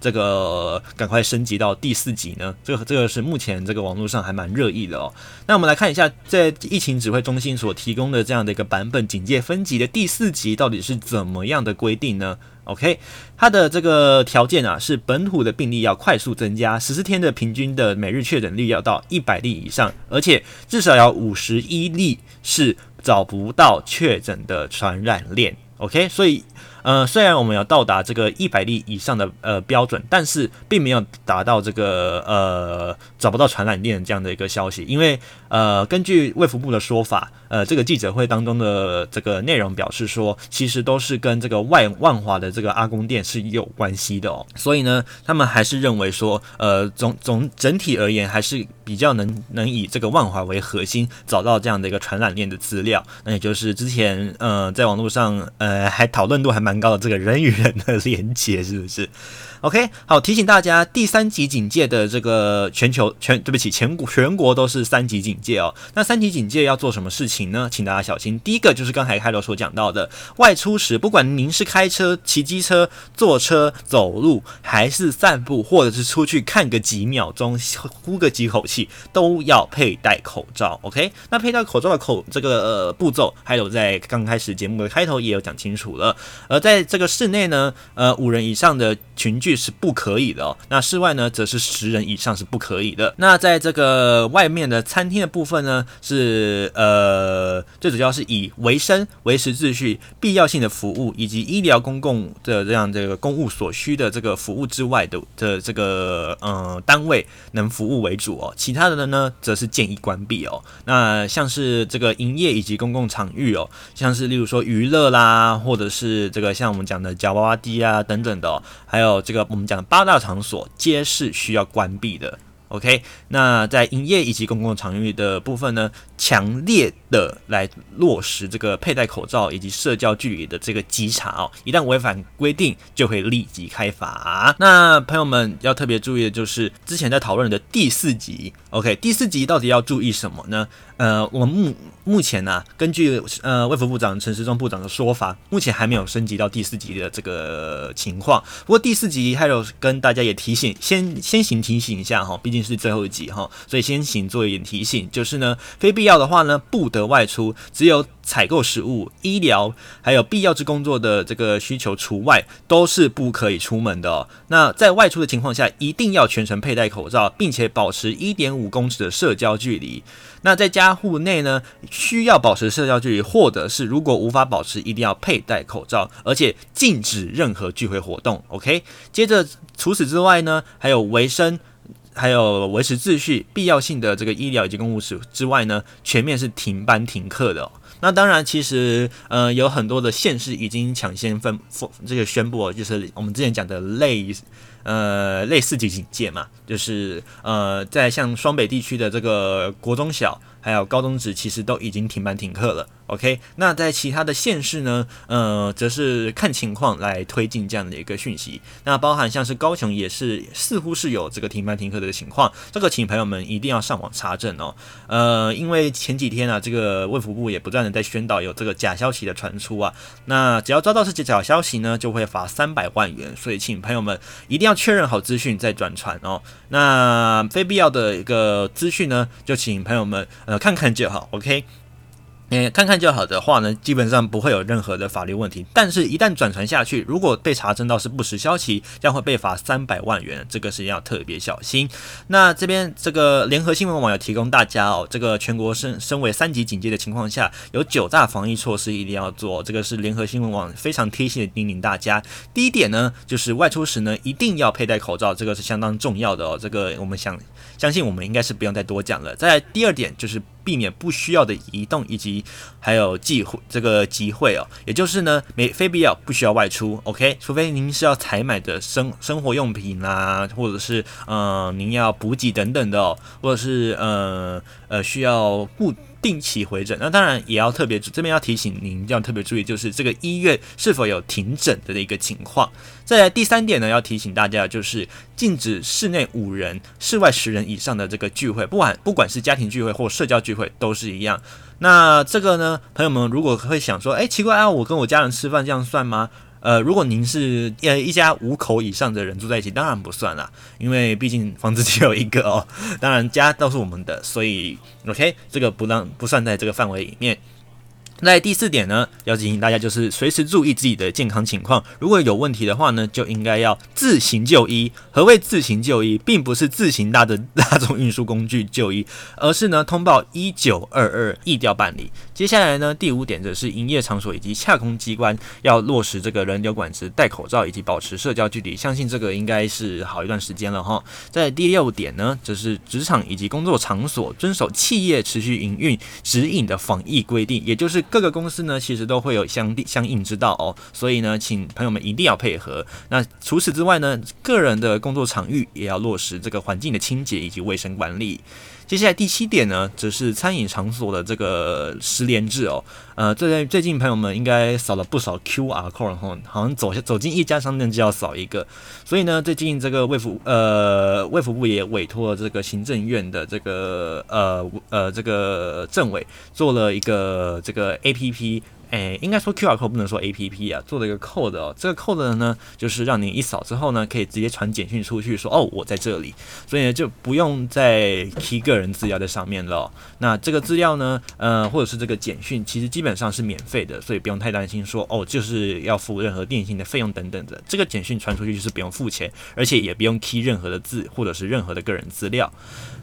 这个赶快升级到第四级呢？这个这个是目前这个网络上还蛮热议的哦。那我们来看一下，在疫情指挥中心所提供的这样的一个版本警戒分级的第四级到底是怎么样的规定呢？OK，它的这个条件啊是本土的病例要快速增加，十四天的平均的每日确诊率要到一百例以上，而且至少要五十一例是找不到确诊的传染链。OK，所以。呃，虽然我们要到达这个一百例以上的呃标准，但是并没有达到这个呃找不到传染链这样的一个消息，因为呃根据卫福部的说法，呃这个记者会当中的这个内容表示说，其实都是跟这个外万华的这个阿公店是有关系的哦，所以呢，他们还是认为说，呃总总整体而言，还是比较能能以这个万华为核心找到这样的一个传染链的资料，那也就是之前呃在网络上呃还讨论度还蛮。蛮高的这个人与人的连接是不是？OK，好，提醒大家，第三级警戒的这个全球全对不起，全国全国都是三级警戒哦。那三级警戒要做什么事情呢？请大家小心。第一个就是刚才开头所讲到的，外出时，不管您是开车、骑机车、坐车、走路，还是散步，或者是出去看个几秒钟、呼个几口气，都要佩戴口罩。OK，那佩戴口罩的口这个呃步骤，还有在刚开始节目的开头也有讲清楚了，而在这个室内呢，呃，五人以上的群聚是不可以的哦。那室外呢，则是十人以上是不可以的。那在这个外面的餐厅的部分呢，是呃，最主要是以维生、维持秩序、必要性的服务以及医疗公共的这样这个公务所需的这个服务之外的的这个呃单位能服务为主哦。其他的呢，则是建议关闭哦。那像是这个营业以及公共场域哦，像是例如说娱乐啦，或者是这个。像我们讲的夹娃娃机啊等等的哦，还有这个我们讲的八大场所，皆是需要关闭的。OK，那在营业以及公共场域的部分呢，强烈的来落实这个佩戴口罩以及社交距离的这个稽查哦，一旦违反规定，就会立即开罚。那朋友们要特别注意的就是之前在讨论的第四集，OK，第四集到底要注意什么呢？呃，我们目目前呢、根据呃卫福部长陈时中部长的说法，目前还没有升级到第四集的这个情况。不过第四集还有跟大家也提醒，先先行提醒一下哈，毕竟是最后一集哈，所以先行做一点提醒，就是呢，非必要要的话呢，不得外出，只有采购食物、医疗还有必要之工作的这个需求除外，都是不可以出门的。那在外出的情况下，一定要全程佩戴口罩，并且保持一点五公尺的社交距离。那在家户内呢，需要保持社交距离，或者是如果无法保持，一定要佩戴口罩，而且禁止任何聚会活动。OK，接着除此之外呢，还有维生，还有维持秩序、必要性的这个医疗以及公务事之外呢，全面是停班停课的。那当然，其实嗯有很多的县市已经抢先分这个宣布，就是我们之前讲的类。呃，类似级警戒嘛，就是呃，在像双北地区的这个国中小。还有高中职其实都已经停班停课了，OK？那在其他的县市呢，呃，则是看情况来推进这样的一个讯息。那包含像是高雄也是似乎是有这个停班停课的情况，这个请朋友们一定要上网查证哦。呃，因为前几天啊，这个卫福部也不断的在宣导有这个假消息的传出啊，那只要遭到是假消息呢，就会罚三百万元。所以请朋友们一定要确认好资讯再转传哦。那非必要的一个资讯呢，就请朋友们。呃，看看就好，OK。诶，看看就好的话呢，基本上不会有任何的法律问题。但是，一旦转传下去，如果被查证到是不实消息，将会被罚三百万元，这个是要特别小心。那这边这个联合新闻网有提供大家哦，这个全国身身为三级警戒的情况下，有九大防疫措施一定要做。这个是联合新闻网非常贴心的叮咛大家。第一点呢，就是外出时呢，一定要佩戴口罩，这个是相当重要的哦。这个我们想相信我们应该是不用再多讲了。再来第二点就是。避免不需要的移动以及还有机会这个集会哦，也就是呢，没非必要不需要外出，OK，除非您是要采买的生生活用品啦，或者是呃您要补给等等的哦，或者是呃呃需要固。定期回诊，那当然也要特别这边要提醒您，要特别注意，就是这个医院是否有停诊的一个情况。再来第三点呢，要提醒大家就是禁止室内五人、室外十人以上的这个聚会，不管不管是家庭聚会或社交聚会都是一样。那这个呢，朋友们如果会想说，哎，奇怪啊，我跟我家人吃饭这样算吗？呃，如果您是呃一家五口以上的人住在一起，当然不算啦，因为毕竟房子只有一个哦。当然家都是我们的，所以 OK，这个不让不算在这个范围里面。那第四点呢，要提醒大家就是随时注意自己的健康情况。如果有问题的话呢，就应该要自行就医。何谓自行就医，并不是自行搭的大众运输工具就医，而是呢通报一九二二疫调办理。接下来呢，第五点则是营业场所以及洽公机关要落实这个人流管制、戴口罩以及保持社交距离。相信这个应该是好一段时间了哈。在第六点呢，则是职场以及工作场所遵守企业持续营运指引的防疫规定，也就是。各个公司呢，其实都会有相相应之道哦，所以呢，请朋友们一定要配合。那除此之外呢，个人的工作场域也要落实这个环境的清洁以及卫生管理。接下来第七点呢，则是餐饮场所的这个十连制哦。呃，最近最近朋友们应该扫了不少 QR code 哈，好像走走进一家商店就要扫一个。所以呢，最近这个卫福呃卫福部也委托了这个行政院的这个呃呃这个政委做了一个这个 APP。诶，应该说 QR code 不能说 APP 啊，做了一个 code 哦。这个 code 呢，就是让你一扫之后呢，可以直接传简讯出去说，哦，我在这里，所以呢就不用再 key 个人资料在上面了。那这个资料呢，呃，或者是这个简讯，其实基本上是免费的，所以不用太担心说哦，就是要付任何电信的费用等等的。这个简讯传出去就是不用付钱，而且也不用 key 任何的字或者是任何的个人资料。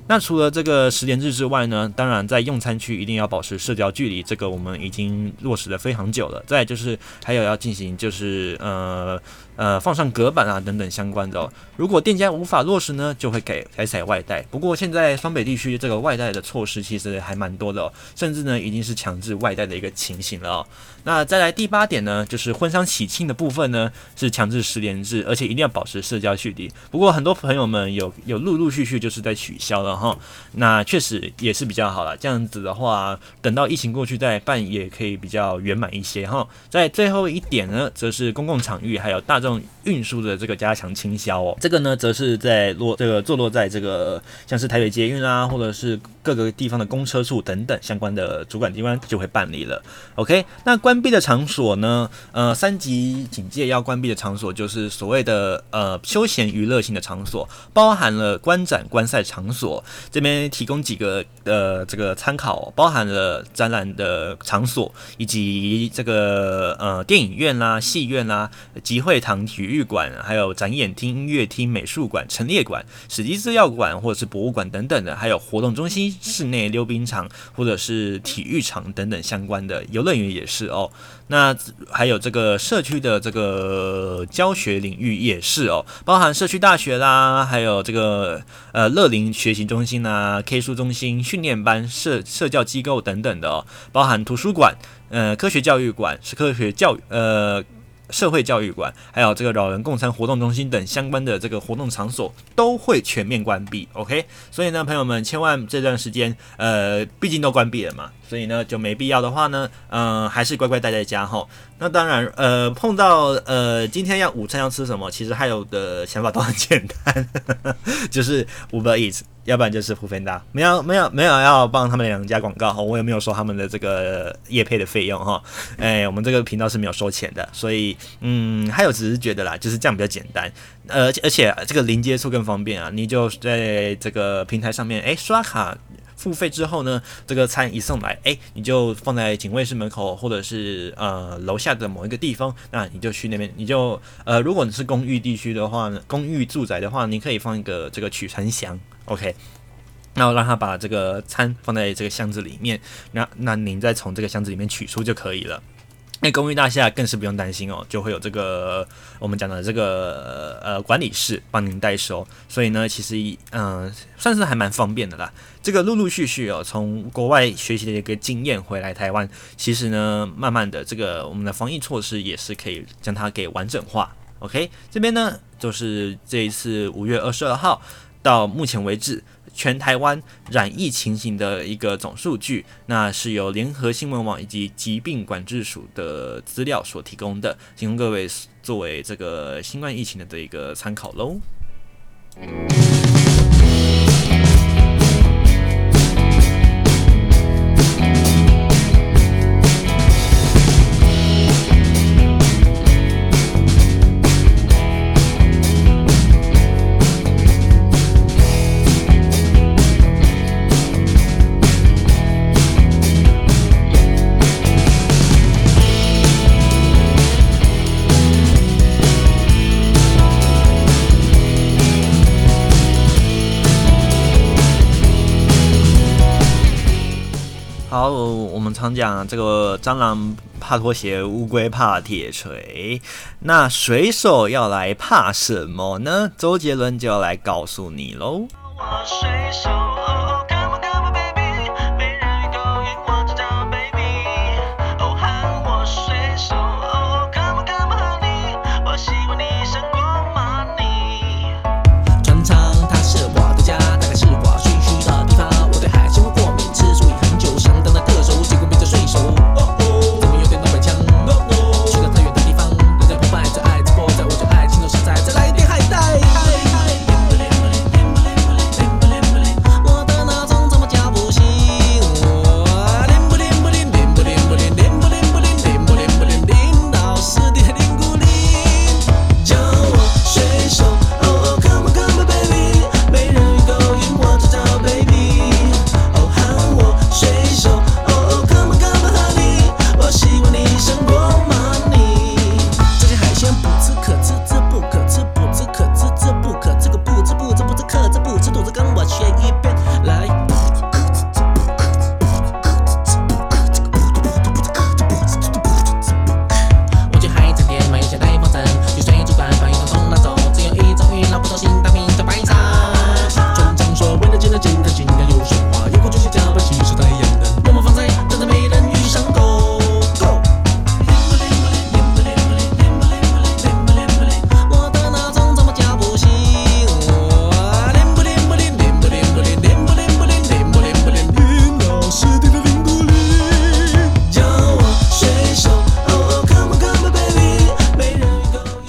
那除了这个十连制之外呢，当然在用餐区一定要保持社交距离，这个我们已经落实了非常久了。再就是还有要进行就是呃。呃，放上隔板啊，等等相关的哦。如果店家无法落实呢，就会给改采外带。不过现在双北地区这个外带的措施其实还蛮多的哦，甚至呢已经是强制外带的一个情形了哦。那再来第八点呢，就是婚丧喜庆的部分呢是强制十连制，而且一定要保持社交距离。不过很多朋友们有有陆陆续续就是在取消了哈，那确实也是比较好了。这样子的话，等到疫情过去再办也可以比较圆满一些哈。在最后一点呢，则是公共场域还有大众。运输的这个加强清消哦，这个呢，则是在落这个坐落在这个像是台北捷运啊，或者是各个地方的公车处等等相关的主管机关就会办理了。OK，那关闭的场所呢？呃，三级警戒要关闭的场所就是所谓的呃休闲娱乐性的场所，包含了观展观赛场所。这边提供几个呃这个参考，包含了展览的场所，以及这个呃电影院啦、戏院啦、集会堂。体育馆，还有展演厅、音乐厅、美术馆、陈列馆、史迹资料馆，或者是博物馆等等的，还有活动中心、室内溜冰场，或者是体育场等等相关的游乐园也是哦。那还有这个社区的这个教学领域也是哦，包含社区大学啦，还有这个呃乐龄学习中心啊、K 书中心、训练班、社社教机构等等的哦，包含图书馆、呃科学教育馆是科学教育呃。社会教育馆，还有这个老人共餐活动中心等相关的这个活动场所都会全面关闭。OK，所以呢，朋友们千万这段时间，呃，毕竟都关闭了嘛，所以呢就没必要的话呢，嗯、还是乖乖待在家哈。那当然，呃，碰到呃今天要午餐要吃什么，其实还有的想法都很简单，就是 Uber Eats。要不然就是胡芬达没有没有没有要帮他们两家广告哈，我也没有收他们的这个业配的费用哈，哎，我们这个频道是没有收钱的，所以嗯，还有只是觉得啦，就是这样比较简单，呃，而且这个零接触更方便啊，你就在这个平台上面，哎，刷卡付费之后呢，这个餐一送来，哎，你就放在警卫室门口或者是呃楼下的某一个地方，那你就去那边，你就呃，如果你是公寓地区的话呢，公寓住宅的话，你可以放一个这个取餐箱。OK，然后让他把这个餐放在这个箱子里面，那那您再从这个箱子里面取出就可以了。那公寓大厦更是不用担心哦，就会有这个我们讲的这个呃管理室帮您代收，所以呢，其实嗯、算是还蛮方便的啦。这个陆陆续续哦，从国外学习的一个经验回来台湾，其实呢，慢慢的这个我们的防疫措施也是可以将它给完整化。OK，这边呢就是这一次五月二十二号。到目前为止，全台湾染疫情形的一个总数据，那是由联合新闻网以及疾病管制署的资料所提供的，请供各位作为这个新冠疫情的这一个参考喽。好，我们常讲这个蟑螂怕拖鞋，乌龟怕铁锤。那水手要来怕什么呢？周杰伦就要来告诉你喽。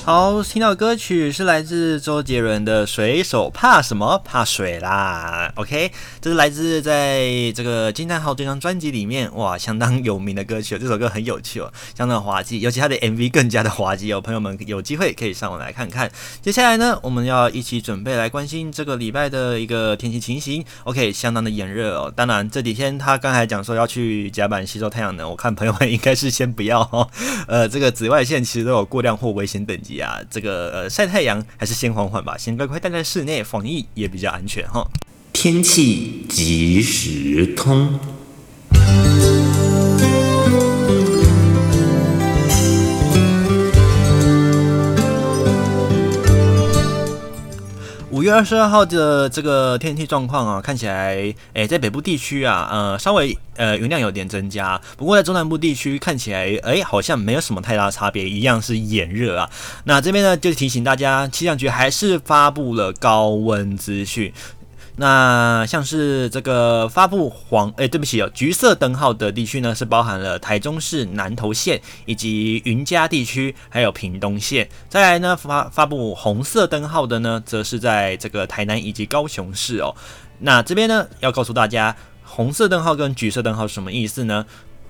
好听到歌曲是来自周杰伦的《水手怕什么？怕水啦》。OK，这是来自在这个惊叹号这张专辑里面，哇，相当有名的歌曲。这首歌很有趣哦，相当滑稽，尤其他的 MV 更加的滑稽哦。朋友们有机会可以上网来看看。接下来呢，我们要一起准备来关心这个礼拜的一个天气情形。OK，相当的炎热哦。当然这几天他刚才讲说要去甲板吸收太阳能，我看朋友们应该是先不要哦。呃，这个紫外线其实都有过量或危险等级啊。这个呃晒太阳还是先缓缓吧，先乖乖待在室内，防疫也比较安全哈。天气即时通。五月二十二号的这个天气状况啊，看起来，诶、在北部地区啊，呃，稍微呃云量有点增加，不过在中南部地区看起来，诶、好像没有什么太大差别，一样是炎热啊。那这边呢，就提醒大家，气象局还是发布了高温资讯。那像是这个发布黄，哎，对不起哦，橘色灯号的地区呢，是包含了台中市南投县以及云嘉地区，还有屏东县。再来呢，发发布红色灯号的呢，则是在这个台南以及高雄市哦。那这边呢，要告诉大家，红色灯号跟橘色灯号是什么意思呢？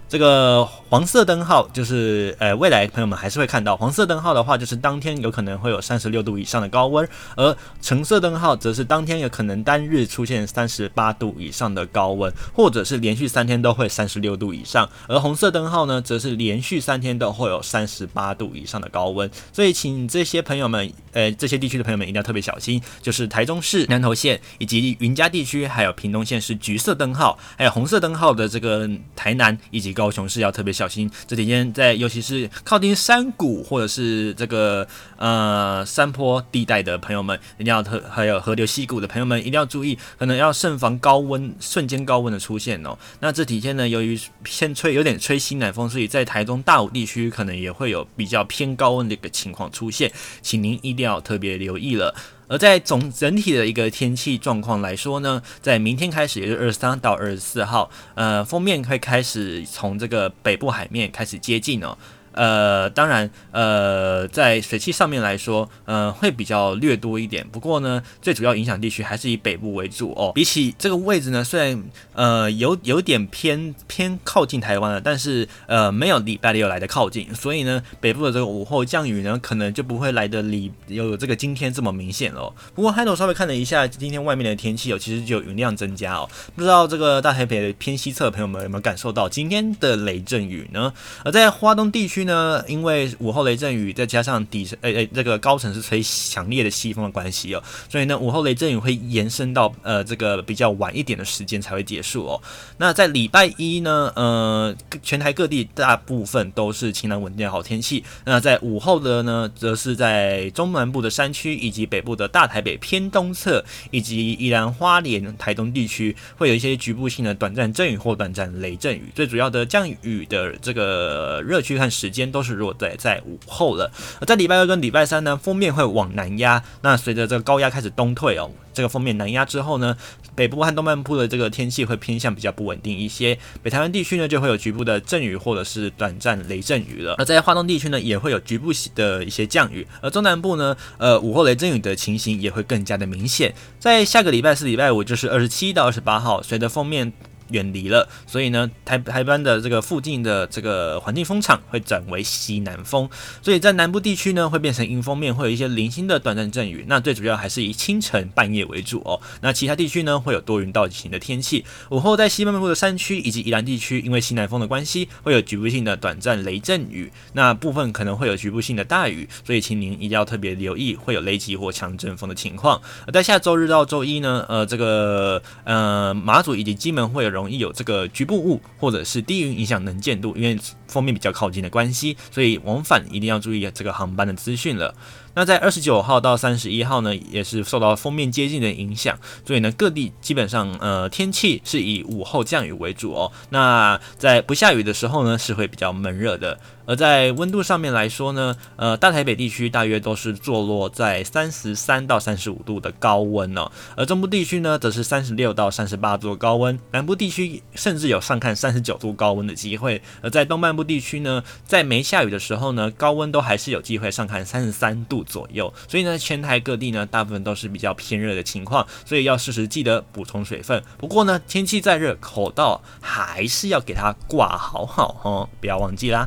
这个黄色灯号就是，呃，未来朋友们还是会看到黄色灯号的话，就是当天有可能会有三十六度以上的高温，而橙色灯号则是当天有可能单日出现三十八度以上的高温，或者是连续三天都会三十六度以上，而红色灯号呢，则是连续三天都会有三十八度以上的高温。所以，请这些朋友们，呃，这些地区的朋友们一定要特别小心，就是台中市南投县以及云嘉地区，还有屏东县是橘色灯号，还有红色灯号的这个台南以及。高雄市要特别小心，这几天在，尤其是靠近山谷或者是这个呃山坡地带的朋友们，一定要特还有河流溪谷的朋友们一定要注意，可能要慎防高温瞬间高温的出现哦。那这几天呢，由于偏吹有点吹西南风，所以在台中大武地区可能也会有比较偏高温的一个情况出现，请您一定要特别留意了。而在总整体的一个天气状况来说呢，在明天开始，也就是二十三到二十四号，呃，封面会开始从这个北部海面开始接近哦。呃，当然，呃，在水汽上面来说，呃，会比较略多一点。不过呢，最主要影响地区还是以北部为主哦。比起这个位置呢，虽然呃有有点偏偏靠近台湾了，但是呃没有礼拜六来的靠近，所以呢，北部的这个午后降雨呢，可能就不会来的离有这个今天这么明显哦。不过，海斗稍微看了一下今天外面的天气哦，其实就有云量增加哦。不知道这个大台北的偏西侧的朋友们有没有感受到今天的雷阵雨呢？而在花东地区。呢，因为午后雷阵雨再加上底层，诶诶，这个高层是吹强烈的西风的关系哦，所以呢，午后雷阵雨会延伸到呃这个比较晚一点的时间才会结束哦。那在礼拜一呢，呃，全台各地大部分都是晴朗稳定的好天气。那在午后的呢，则是在中南部的山区以及北部的大台北偏东侧，以及宜兰花莲、台东地区，会有一些局部性的短暂阵雨或短暂雷阵雨。最主要的降雨的这个热区和时时间都是落在在午后了。而在礼拜二跟礼拜三呢，锋面会往南压。那随着这个高压开始东退哦。这个锋面南压之后呢，北部和东半部的这个天气会偏向比较不稳定一些。北台湾地区呢，就会有局部的阵雨或者是短暂雷阵雨了。而在花东地区呢，也会有局部的一些降雨。而中南部呢，呃，午后雷阵雨的情形也会更加的明显。在下个礼拜四、礼拜五，就是二十七到二十八号，随着锋面。远离了，所以呢，台台湾的这个附近的这个环境风场会转为西南风，所以在南部地区呢，会变成阴风面，会有一些零星的短暂阵雨。那最主要还是以清晨半夜为主哦。那其他地区呢，会有多云到晴的天气。午后在西半部的山区以及宜兰地区，因为西南风的关系，会有局部性的短暂雷阵雨。那部分可能会有局部性的大雨，所以请您一定要特别留意会有雷击或强阵风的情况。而在下周日到周一呢，呃，这个呃马祖以及金门会有。容易有这个局部雾或者是低云影响能见度，因为封面比较靠近的关系，所以往返一定要注意这个航班的资讯了。那在二十九号到三十一号呢，也是受到封面接近的影响，所以呢，各地基本上呃天气是以午后降雨为主哦。那在不下雨的时候呢，是会比较闷热的。而在温度上面来说呢，呃，大台北地区大约都是坐落在三十三到三十五度的高温哦，而中部地区呢，则是三十六到三十八度高温，南部地区甚至有上看三十九度高温的机会。而在东半部地区呢，在没下雨的时候呢，高温都还是有机会上看三十三度左右。所以呢，全台各地呢，大部分都是比较偏热的情况，所以要适时记得补充水分。不过呢，天气再热，口罩还是要给它挂好好哦，不要忘记啦。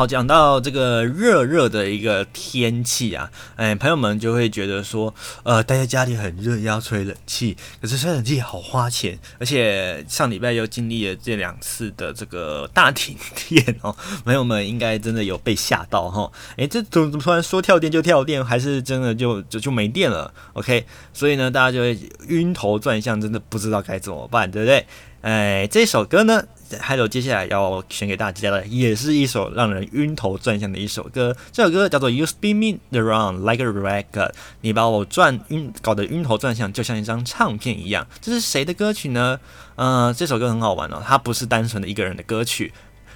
好，讲到这个热热的一个天气啊，哎，朋友们就会觉得说，呃，待在家里很热，要吹冷气，可是吹冷气好花钱，而且上礼拜又经历了这两次的这个大停电哦，朋友们应该真的有被吓到哈，哎，这怎么突然说跳电就跳电，还是真的就就就没电了？OK，所以呢，大家就会晕头转向，真的不知道该怎么办，对不对？哎，这首歌呢？还有接下来要选给大家的，也是一首让人晕头转向的一首歌。这首歌叫做《You Spin Me Around Like a Record》，你把我转晕，搞得晕头转向，就像一张唱片一样。这是谁的歌曲呢？呃，这首歌很好玩哦，它不是单纯的一个人的歌曲。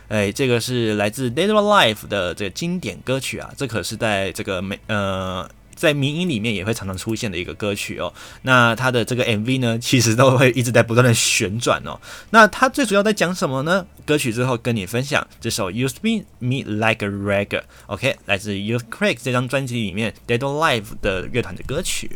哎，这个是来自《Dead or Alive》的这个经典歌曲啊，这可是在这个美呃。在民音里面也会常常出现的一个歌曲哦，那它的这个 MV 呢，其实都会一直在不断的旋转哦。那它最主要在讲什么呢？歌曲之后跟你分享这首 You Spin Me Like a Rager，OK，来自 Youthquake 这张专辑里面 Dead or Alive 的乐团的歌曲。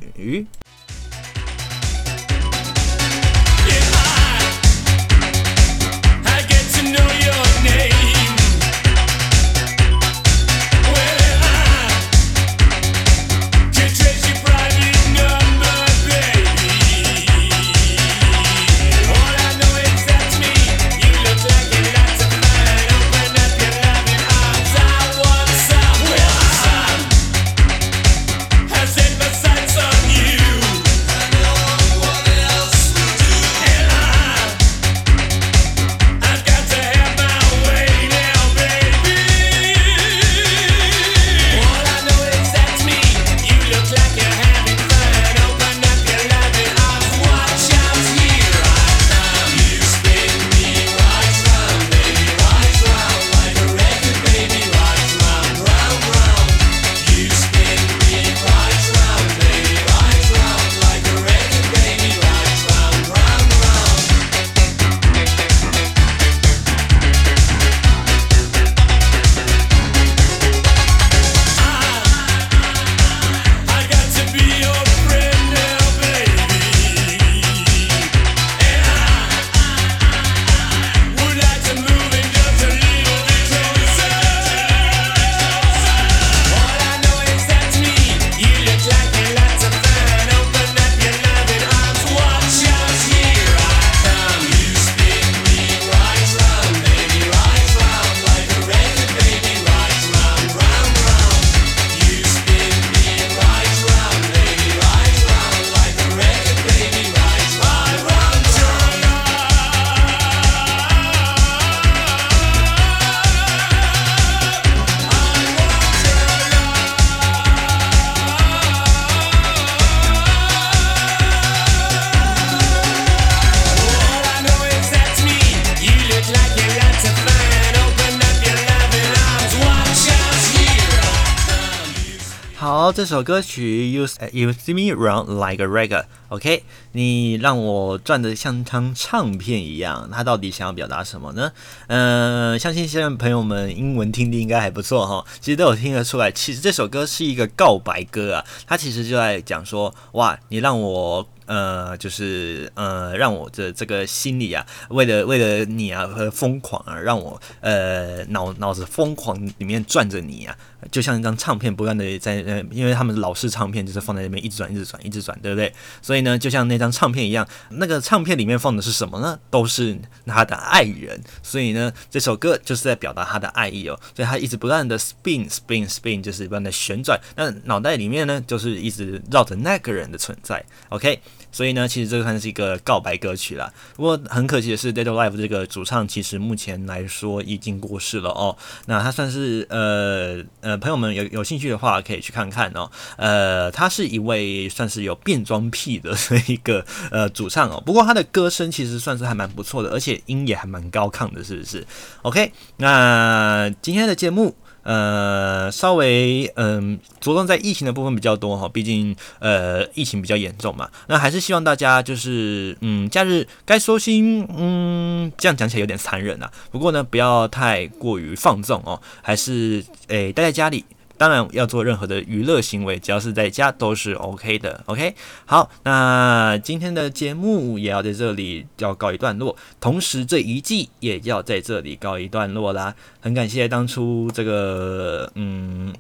歌曲 You You See Me Run Like a Reggae，OK，你让我转得像张唱片一样，它到底想要表达什么呢？嗯、相信现在朋友们英文听力应该还不错哈，其实都有听得出来，其实这首歌是一个告白歌啊，它其实就在讲说，哇，你让我。呃，就是呃，让我的这个心里啊，为了为了你啊，和疯狂啊，让我呃脑脑子疯狂里面转着你啊，就像一张唱片不断的在呃，因为他们老式唱片就是放在那边一直转一直转一直转，对不对？所以呢，就像那张唱片一样，那个唱片里面放的是什么呢？都是他的爱人。所以呢，这首歌就是在表达他的爱意哦。所以他一直不断的 spin spin spin，就是不断的旋转，那脑袋里面呢，就是一直绕着那个人的存在。OK。所以呢，其实这个算是一个告白歌曲啦。不过很可惜的是，Dead or Alive 这个主唱其实目前来说已经过世了哦。那他算是呃呃，朋友们有有兴趣的话可以去看看哦。呃，他是一位算是有变装癖的一个呃主唱哦。不过他的歌声其实算是还蛮不错的，而且音也还蛮高亢的，是不是？OK，那今天的节目。呃，稍微嗯，着重在疫情的部分比较多哈，毕竟呃疫情比较严重嘛。那还是希望大家就是嗯，假日该收心，嗯，这样讲起来有点残忍啊。不过呢，不要太过于放纵哦，还是诶待在家里。当然要做任何的娱乐行为，只要是在家都是 OK 的。OK，好，那今天的节目也要在这里要告一段落，同时这一季也要在这里告一段落啦。很感谢当初这个嗯，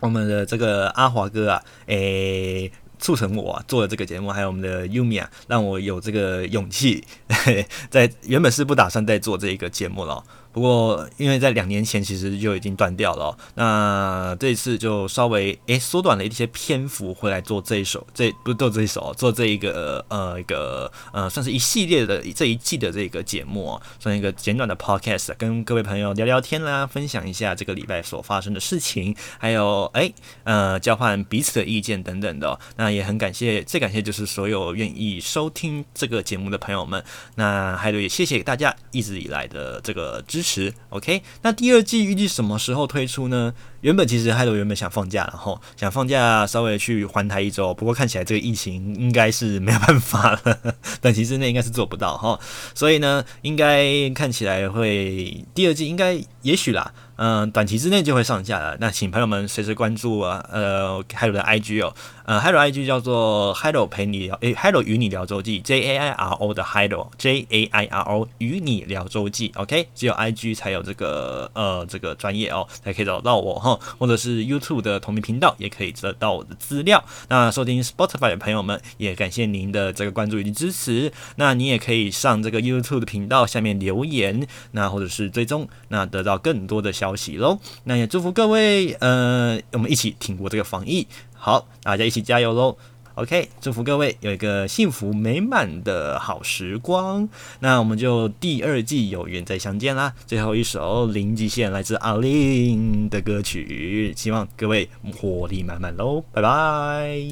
我们的这个阿华哥啊，诶、促成我、做了这个节目，还有我们的 Yumi 啊，让我有这个勇气，在原本是不打算再做这一个节目了。不过，因为在两年前其实就已经断掉了，那这一次就稍微诶缩短了一些篇幅回来做这一首，这不是做这一首，做这一个呃一个呃算是一系列的这一季的这个节目，算一个简短的 podcast，跟各位朋友聊聊天啦，分享一下这个礼拜所发生的事情，还有诶呃交换彼此的意见等等的。那也很感谢，最感谢就是所有愿意收听这个节目的朋友们，那还有也谢谢大家一直以来的这个支支持。，OK，那第二季预计什么时候推出呢？原本其实海鲁原本想放假，然后想放假稍微去环台一周，不过看起来这个疫情应该是没有办法了，短期之内应该是做不到哈，所以呢，应该看起来会第二季应该也许啦。嗯，短期之内就会上架了。那请朋友们随时关注啊，呃海鲁的 IG 哦，呃，Hello IG 叫做 Hello 陪你聊，诶，Hello 与你聊周记，J A I R O 的 Hello，J A I R O 与你聊周记，OK，只有 IG 才有这个呃这个专业哦，才可以找到我哈，或者是 YouTube 的同名频道也可以得到我的资料。那收听 Spotify 的朋友们也感谢您的这个关注以及支持。那你也可以上这个 YouTube 的频道下面留言，那或者是追踪，那得到更多的消息。消息喽，那也祝福各位，呃，我们一起挺过这个防疫，好，大家一起加油喽！OK，祝福各位有一个幸福美满的好时光。那我们就第二季有缘再相见啦！最后一首零极限来自阿玲的歌曲，希望各位活力满满喽！拜拜。